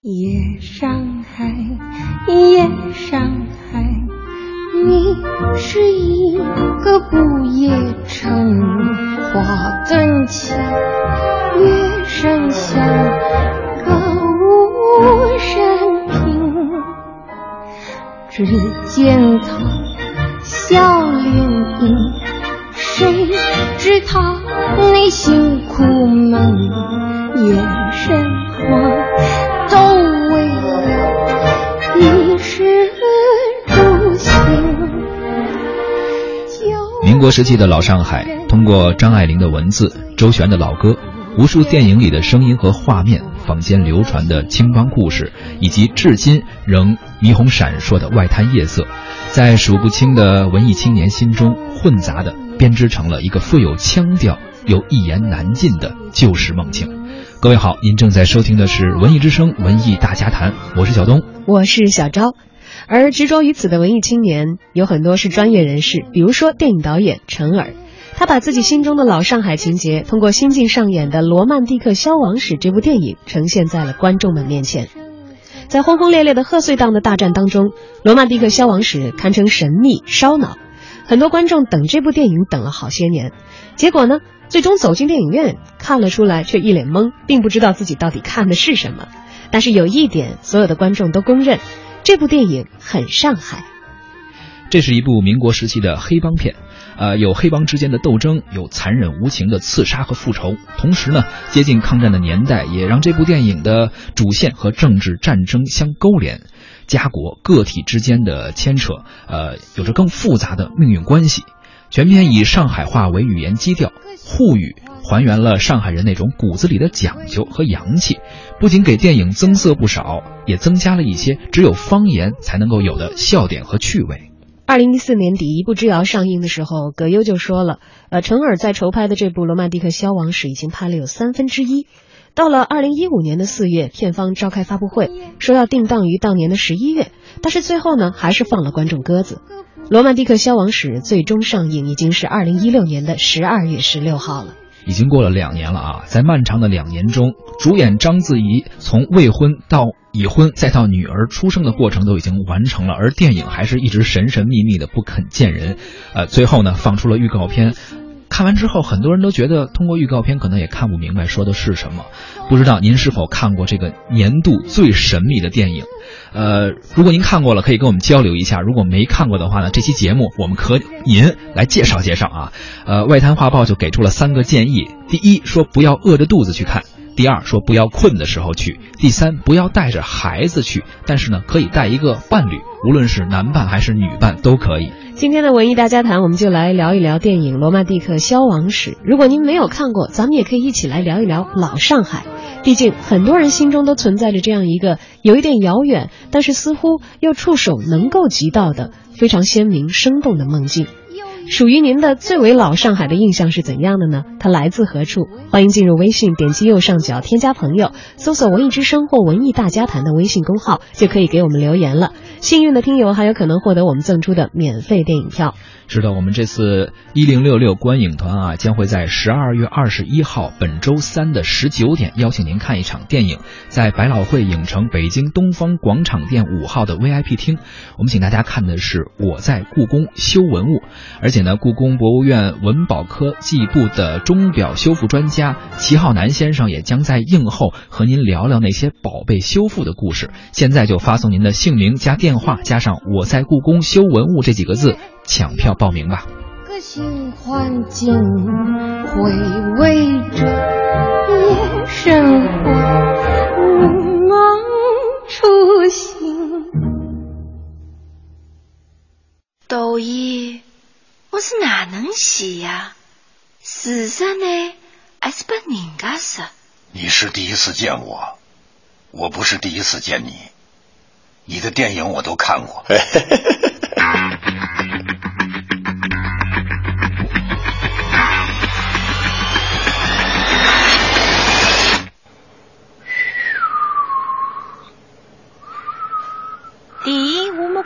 夜上海，夜上海，你是一个不夜城，花灯起，月声响，歌舞升平。只见他民国时期的老上海，通过张爱玲的文字、周璇的老歌、无数电影里的声音和画面、坊间流传的青帮故事，以及至今仍霓虹闪烁的外滩夜色，在数不清的文艺青年心中混杂的编织成了一个富有腔调又一言难尽的旧时梦境。各位好，您正在收听的是《文艺之声·文艺大家谈》，我是小东，我是小昭。而执着于此的文艺青年有很多是专业人士，比如说电影导演陈耳，他把自己心中的老上海情节，通过新晋上演的《罗曼蒂克消亡史》这部电影，呈现在了观众们面前。在轰轰烈烈的贺岁档的大战当中，《罗曼蒂克消亡史》堪称神秘烧脑，很多观众等这部电影等了好些年，结果呢？最终走进电影院看了出来，却一脸懵，并不知道自己到底看的是什么。但是有一点，所有的观众都公认，这部电影很上海。这是一部民国时期的黑帮片，呃，有黑帮之间的斗争，有残忍无情的刺杀和复仇。同时呢，接近抗战的年代，也让这部电影的主线和政治战争相勾连，家国个体之间的牵扯，呃，有着更复杂的命运关系。全片以上海话为语言基调，沪语还原了上海人那种骨子里的讲究和洋气，不仅给电影增色不少，也增加了一些只有方言才能够有的笑点和趣味。二零一四年底，《一步之遥》上映的时候，葛优就说了：“呃，陈耳在筹拍的这部《罗曼蒂克消亡史》已经拍了有三分之一。到了二零一五年的四月，片方召开发布会，说要定档于当年的十一月，但是最后呢，还是放了观众鸽子。”《罗曼蒂克消亡史》最终上映已经是二零一六年的十二月十六号了，已经过了两年了啊！在漫长的两年中，主演章子怡从未婚到已婚再到女儿出生的过程都已经完成了，而电影还是一直神神秘秘的不肯见人。呃，最后呢，放出了预告片。看完之后，很多人都觉得通过预告片可能也看不明白说的是什么。不知道您是否看过这个年度最神秘的电影？呃，如果您看过了，可以跟我们交流一下；如果没看过的话呢，这期节目我们可您来介绍介绍啊。呃，外滩画报就给出了三个建议：第一，说不要饿着肚子去看；第二，说不要困的时候去；第三，不要带着孩子去，但是呢，可以带一个伴侣，无论是男伴还是女伴都可以。今天的文艺大家谈，我们就来聊一聊电影《罗曼蒂克消亡史》。如果您没有看过，咱们也可以一起来聊一聊老上海。毕竟很多人心中都存在着这样一个有一点遥远，但是似乎又触手能够及到的非常鲜明生动的梦境。属于您的最为老上海的印象是怎样的呢？它来自何处？欢迎进入微信，点击右上角添加朋友，搜索“文艺之声”或“文艺大家谈”的微信公号，就可以给我们留言了。幸运的听友还有可能获得我们赠出的免费电影票。是的，我们这次一零六六观影团啊，将会在十二月二十一号本周三的十九点邀请您看一场电影，在百老汇影城北京东方广场店五号的 VIP 厅。我们请大家看的是《我在故宫修文物》，而且呢，故宫博物院文保科技部的钟表修复专家齐浩南先生也将在映后和您聊聊那些宝贝修复的故事。现在就发送您的姓名加电话加上“我在故宫修文物”这几个字。抢票报名吧。个新环境，回味着夜生活，梦初醒。导演，我是哪能洗呀？事实呢，还是把人家说？你是第一次见我，我不是第一次见你。你的电影我都看过。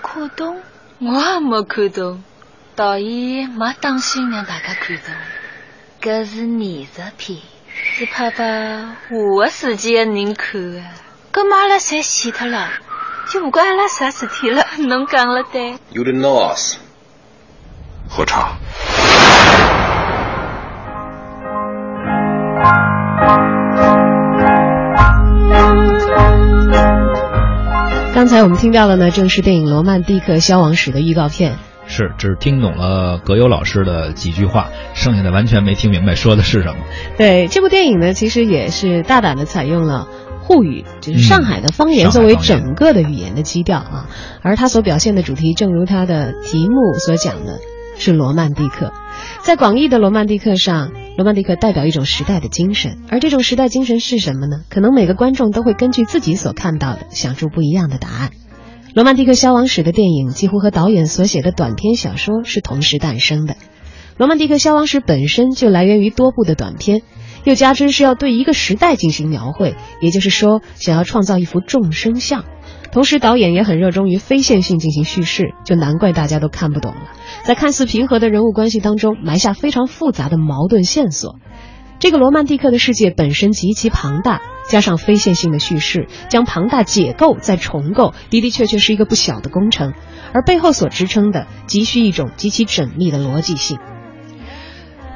看懂，我也没看懂。导演没当心让大家看懂。搿是艺术片，是拍拨下个世纪的人看的。搿么阿拉侪死脱了，就不管阿拉啥事体了，侬讲了对。You didn't know us. 喝茶。刚才我们听到的呢，正是电影《罗曼蒂克消亡史》的预告片。是，只听懂了葛优老师的几句话，剩下的完全没听明白说的是什么。对这部电影呢，其实也是大胆的采用了沪语，就是上海的方言嗯作为整个的语言的基调啊。而它所表现的主题，正如它的题目所讲的，是罗曼蒂克。在广义的罗曼蒂克上，罗曼蒂克代表一种时代的精神，而这种时代精神是什么呢？可能每个观众都会根据自己所看到的，想出不一样的答案。《罗曼蒂克消亡史》的电影几乎和导演所写的短篇小说是同时诞生的。《罗曼蒂克消亡史》本身就来源于多部的短篇，又加之是要对一个时代进行描绘，也就是说，想要创造一幅众生相。同时，导演也很热衷于非线性进行叙事，就难怪大家都看不懂了。在看似平和的人物关系当中，埋下非常复杂的矛盾线索。这个罗曼蒂克的世界本身极其庞大，加上非线性的叙事，将庞大解构再重构，的的确确是一个不小的工程，而背后所支撑的，急需一种极其缜密的逻辑性。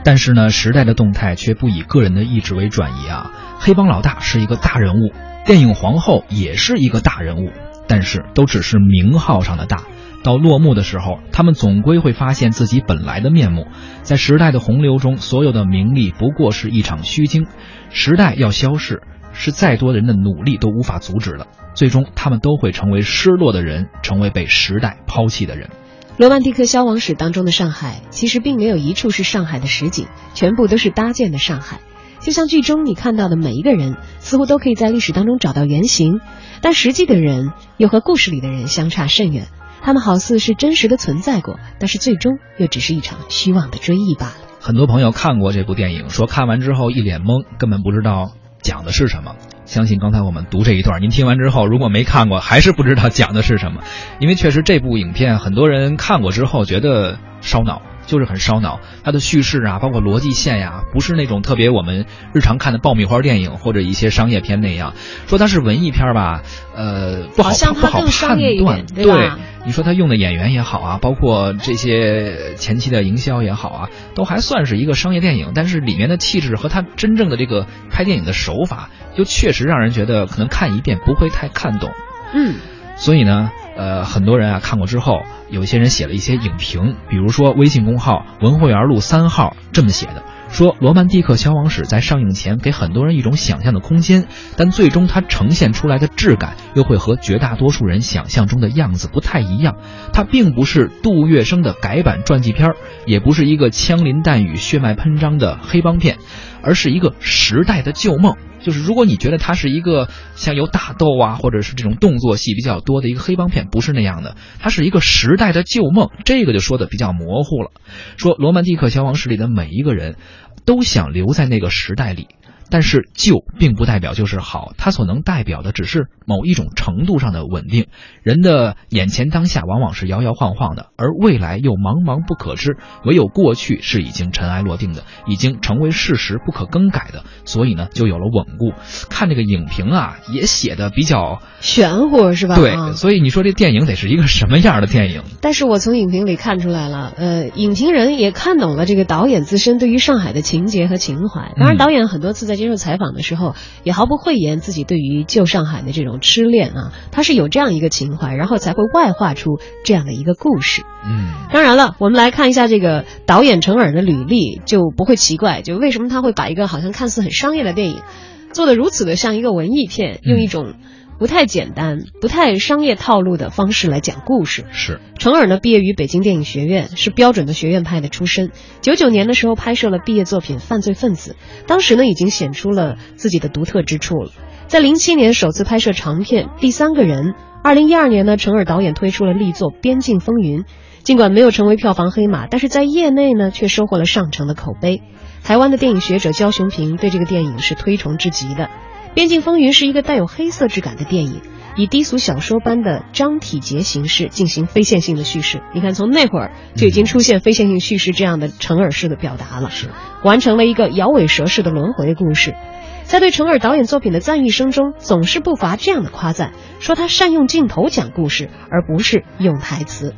但是呢，时代的动态却不以个人的意志为转移啊。黑帮老大是一个大人物，电影皇后也是一个大人物，但是都只是名号上的大。到落幕的时候，他们总归会发现自己本来的面目。在时代的洪流中，所有的名利不过是一场虚惊。时代要消逝，是再多人的努力都无法阻止的。最终，他们都会成为失落的人，成为被时代抛弃的人。《罗曼蒂克消亡史》当中的上海，其实并没有一处是上海的实景，全部都是搭建的上海。就像剧中你看到的每一个人，似乎都可以在历史当中找到原型，但实际的人又和故事里的人相差甚远。他们好似是真实的存在过，但是最终又只是一场虚妄的追忆罢了。很多朋友看过这部电影，说看完之后一脸懵，根本不知道讲的是什么。相信刚才我们读这一段，您听完之后，如果没看过，还是不知道讲的是什么。因为确实这部影片很多人看过之后觉得烧脑，就是很烧脑。它的叙事啊，包括逻辑线呀、不是那种特别我们日常看的爆米花电影或者一些商业片那样。说它是文艺片吧，呃，不好不好判断。点对吧你说他用的演员也好啊，包括这些前期的营销也好啊，都还算是一个商业电影，但是里面的气质和他真正的这个拍电影的手法，就确实让人觉得可能看一遍不会太看懂。嗯，所以呢，呃，很多人啊看过之后，有一些人写了一些影评，比如说微信公号文汇园路三号这么写的。说《罗曼蒂克消亡史》在上映前给很多人一种想象的空间，但最终它呈现出来的质感又会和绝大多数人想象中的样子不太一样。它并不是杜月笙的改版传记片，也不是一个枪林弹雨、血脉喷张的黑帮片，而是一个时代的旧梦。就是如果你觉得它是一个像有打斗啊，或者是这种动作戏比较多的一个黑帮片，不是那样的，它是一个时代的旧梦。这个就说的比较模糊了。说《罗曼蒂克消亡史》里的每一个人，都想留在那个时代里。但是旧并不代表就是好，它所能代表的只是某一种程度上的稳定。人的眼前当下往往是摇摇晃晃的，而未来又茫茫不可知。唯有过去是已经尘埃落定的，已经成为事实不可更改的，所以呢，就有了稳固。看这个影评啊，也写的比较玄乎是吧？对，啊所以你说这电影得是一个什么样的电影？但是我从影评里看出来了，呃，影评人也看懂了这个导演自身对于上海的情节和情怀。当然，嗯导演很多次在接受采访的时候，也毫不讳言自己对于旧上海的这种痴恋啊，他是有这样一个情怀，然后才会外化出这样的一个故事。嗯，当然了，我们来看一下这个导演陈耳的履历，就不会奇怪，就为什么他会把一个好像看似很商业的电影，做的如此的像一个文艺片，用一种不太简单、不太商业套路的方式来讲故事。是，程耳呢，毕业于北京电影学院，是标准的学院派的出身。九九年的时候拍摄了毕业作品《犯罪分子》，当时呢已经显出了自己的独特之处了。在零七年首次拍摄长片《第三个人》，二零一二年呢，程耳导演推出了力作《边境风云》，尽管没有成为票房黑马，但是在业内呢却收获了上乘的口碑。台湾的电影学者焦雄平对这个电影是推崇至极的。《边境风云》是一个带有黑色质感的电影，以低俗小说般的章体节形式进行非线性的叙事。你看，从那会儿就已经出现非线性叙事这样的成耳式的表达了，是完成了一个摇尾蛇式的轮回故事。在对成尔导演作品的赞誉声中，总是不乏这样的夸赞，说他善用镜头讲故事，而不是用台词。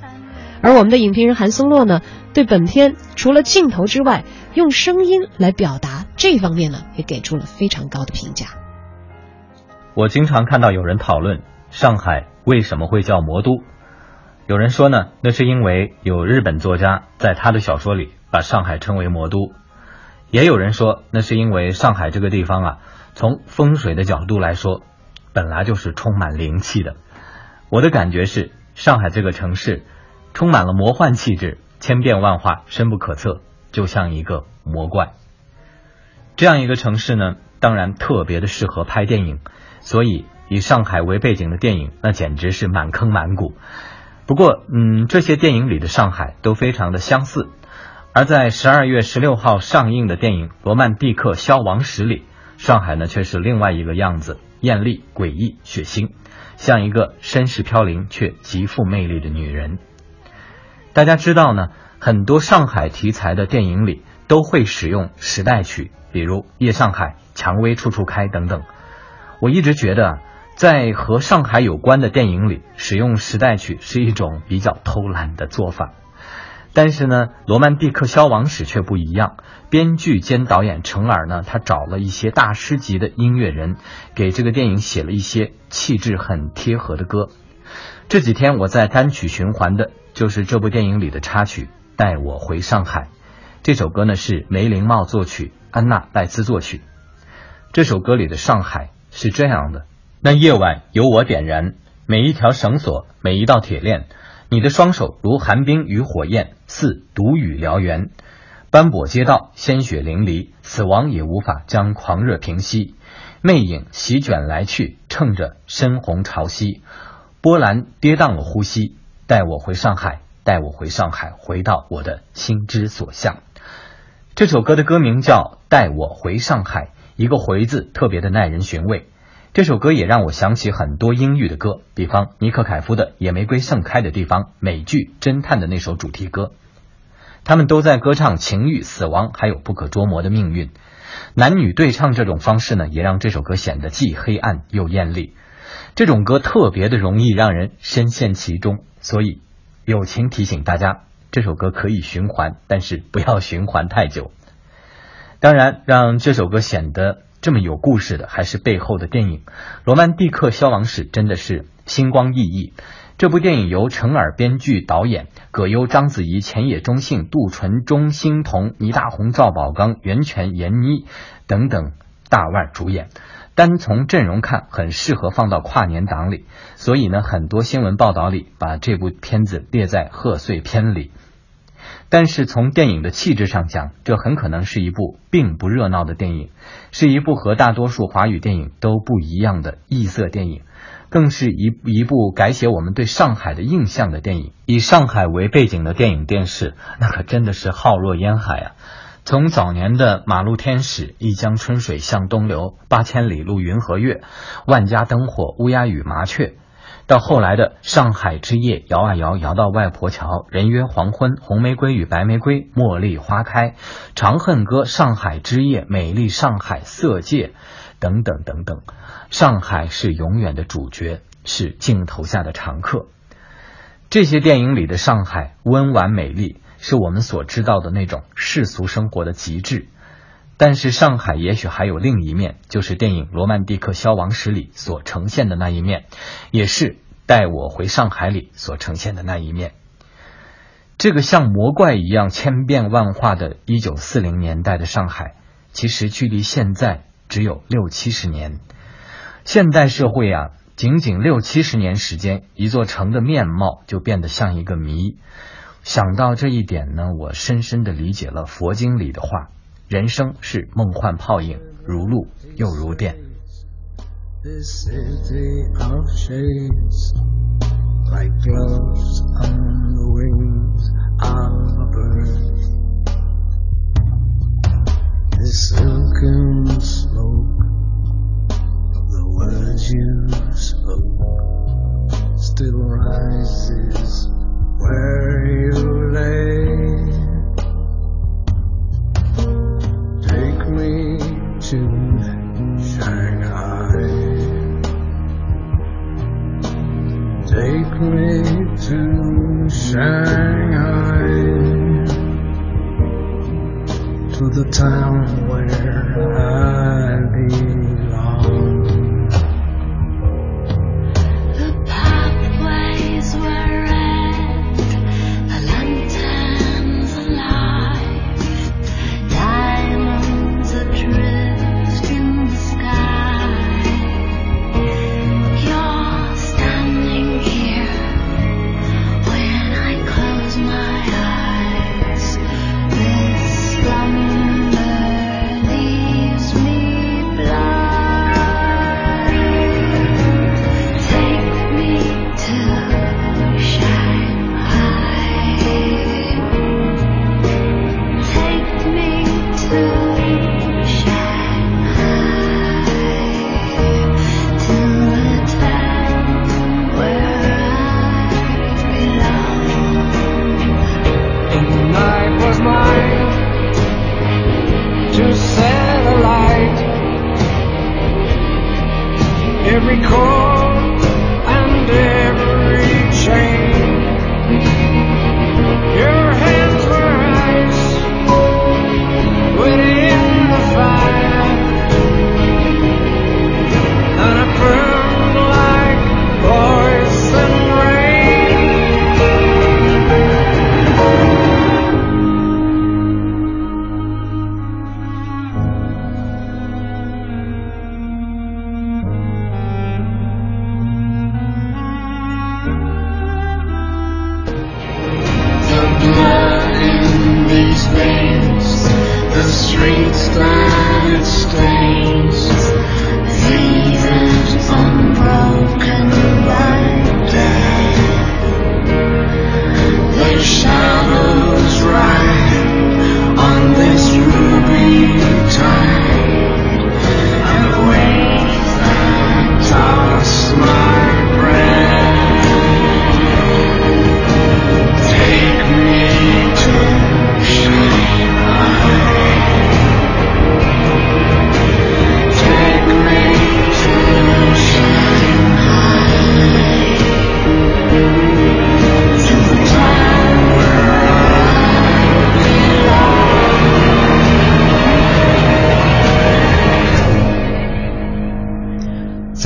而我们的影评人韩松洛呢，对本片除了镜头之外，用声音来表达这方面呢，也给出了非常高的评价。我经常看到有人讨论上海为什么会叫魔都，有人说呢，那是因为有日本作家在他的小说里把上海称为魔都。也有人说，那是因为上海这个地方啊，从风水的角度来说，本来就是充满灵气的。我的感觉是，上海这个城市充满了魔幻气质，千变万化，深不可测，就像一个魔怪。这样一个城市呢，当然特别的适合拍电影，所以以上海为背景的电影，那简直是满坑满谷。不过，嗯，这些电影里的上海都非常的相似。而在十二月十六号上映的电影《罗曼蒂克消亡史》里，上海呢却是另外一个样子，艳丽、诡异、血腥，像一个身世飘零却极富魅力的女人。大家知道呢，很多上海题材的电影里都会使用时代曲，比如《夜上海》《蔷薇处处开》等等。我一直觉得，在和上海有关的电影里使用时代曲是一种比较偷懒的做法。但是呢，《罗曼蒂克消亡史》却不一样。编剧兼导演程耳呢，他找了一些大师级的音乐人，给这个电影写了一些气质很贴合的歌。这几天我在单曲循环的就是这部电影里的插曲《带我回上海》。这首歌呢是梅林茂作曲，安娜赖兹作曲。这首歌里的上海是这样的：那夜晚由我点燃，每一条绳索，每一道铁链。你的双手如寒冰与火焰，似毒雨燎原，斑驳街道，鲜血淋漓，死亡也无法将狂热平息。魅影席卷来去，乘着深红潮汐，波澜跌宕了呼吸。带我回上海，带我回上海，回到我的心之所向。这首歌的歌名叫《带我回上海》，一个“回”字特别的耐人寻味。这首歌也让我想起很多英语的歌，比方尼克凯夫的《野玫瑰盛开的地方》，美剧《侦探》的那首主题歌，他们都在歌唱情欲、死亡，还有不可捉摸的命运。男女对唱这种方式呢，也让这首歌显得既黑暗又艳丽。这种歌特别的容易让人深陷其中，所以友情提醒大家，这首歌可以循环，但是不要循环太久。当然，让这首歌显得。这么有故事的，还是背后的电影《罗曼蒂克消亡史》，真的是星光熠熠。这部电影由程耳编剧导演，葛优、章子怡、浅野忠信、杜淳、钟欣桐、倪大红、赵宝刚、袁泉、闫妮等等大腕主演。单从阵容看，很适合放到跨年档里。所以呢，很多新闻报道里把这部片子列在贺岁片里。但是从电影的气质上讲，这很可能是一部并不热闹的电影，是一部和大多数华语电影都不一样的异色电影，更是一一部改写我们对上海的印象的电影。以上海为背景的电影电视，那可真的是浩若烟海啊！从早年的《马路天使》《一江春水向东流》《八千里路云和月》《万家灯火》《乌鸦与麻雀》。到后来的《上海之夜》，摇啊摇，摇到外婆桥，人约黄昏，红玫瑰与白玫瑰，茉莉花开，长恨歌，上海之夜，美丽上海，色戒，等等等等。上海是永远的主角，是镜头下的常客。这些电影里的上海温婉美丽，是我们所知道的那种世俗生活的极致。但是上海也许还有另一面，就是电影《罗曼蒂克消亡史》里所呈现的那一面，也是《带我回上海》里所呈现的那一面。这个像魔怪一样千变万化的1940年代的上海，其实距离现在只有六七十年。现代社会啊，仅仅六七十年时间，一座城的面貌就变得像一个谜。想到这一点呢，我深深的理解了佛经里的话。人生是梦幻泡影，如露又如电。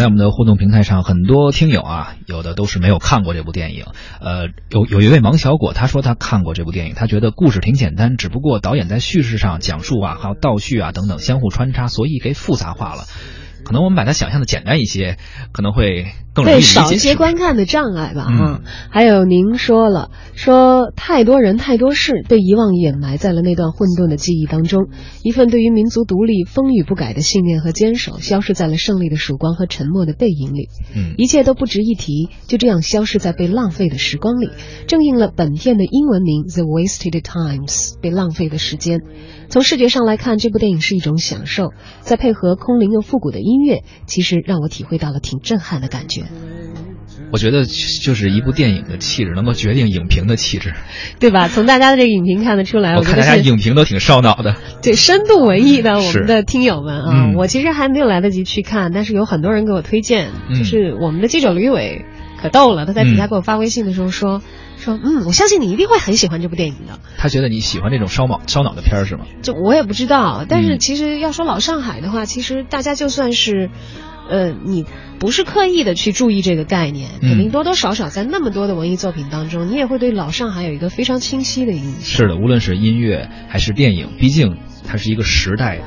在我们的互动平台上，很多听友啊，有的都是没有看过这部电影。呃，有有一位王小果，他说他看过这部电影，他觉得故事挺简单，只不过导演在叙事上讲述啊，还有倒叙啊等等相互穿插，所以给复杂化了。可能我们把它想象的简单一些，可能会更容易会理解。少一些观看的障碍吧，嗯哈、还有您说了，说太多人太多事被遗忘掩埋在了那段混沌的记忆当中，一份对于民族独立风雨不改的信念和坚守，消失在了胜利的曙光和沉默的背影里。嗯一切都不值一提，就这样消失在被浪费的时光里，正应了本片的英文名《The Wasted Times》被浪费的时间。从视觉上来看，这部电影是一种享受，再配合空灵又复古的音乐，其实让我体会到了挺震撼的感觉。我觉得就是一部电影的气质能够决定影评的气质。对吧？从大家的这个影评看得出来，我看大家影评都挺烧脑的。对深度文艺的我们的听友们啊，嗯我其实还没有来得及去看，但是有很多人给我推荐，嗯就是我们的记者吕伟可逗了，他在底下嗯给我发微信的时候说、说，嗯，我相信你一定会很喜欢这部电影的。他觉得你喜欢这种烧脑烧脑的片儿是吗？就我也不知道，但是嗯其实要说老上海的话，其实大家就算是，呃，你不是刻意的去注意这个概念，嗯肯定多多少少在那么多的文艺作品当中，你也会对老上海有一个非常清晰的印象。是的，无论是音乐还是电影，毕竟它是一个时代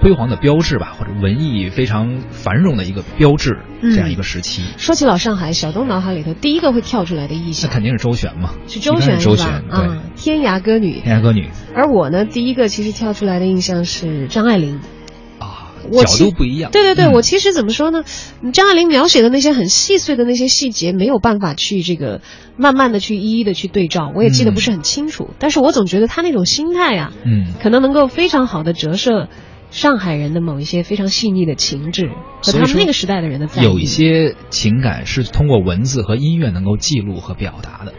辉煌的标志吧，或者文艺非常繁荣的一个标志，嗯这样一个时期。说起老上海，小东脑海里头第一个会跳出来的意那肯定是周璇嘛，是周璇是吧啊，天涯歌女。天涯歌女而我呢，第一个其实跳出来的印象是张爱玲。啊，我角度不一样。对对对，嗯我其实怎么说呢？张爱玲描写的那些很细碎的那些细节，没有办法去这个慢慢的去一一的去对照，我也记得不是很清楚。但是我总觉得她那种心态啊，嗯，可能能够非常好的折射上海人的某一些非常细腻的情致和他们那个时代的人的在意。有一些情感是通过文字和音乐能够记录和表达的。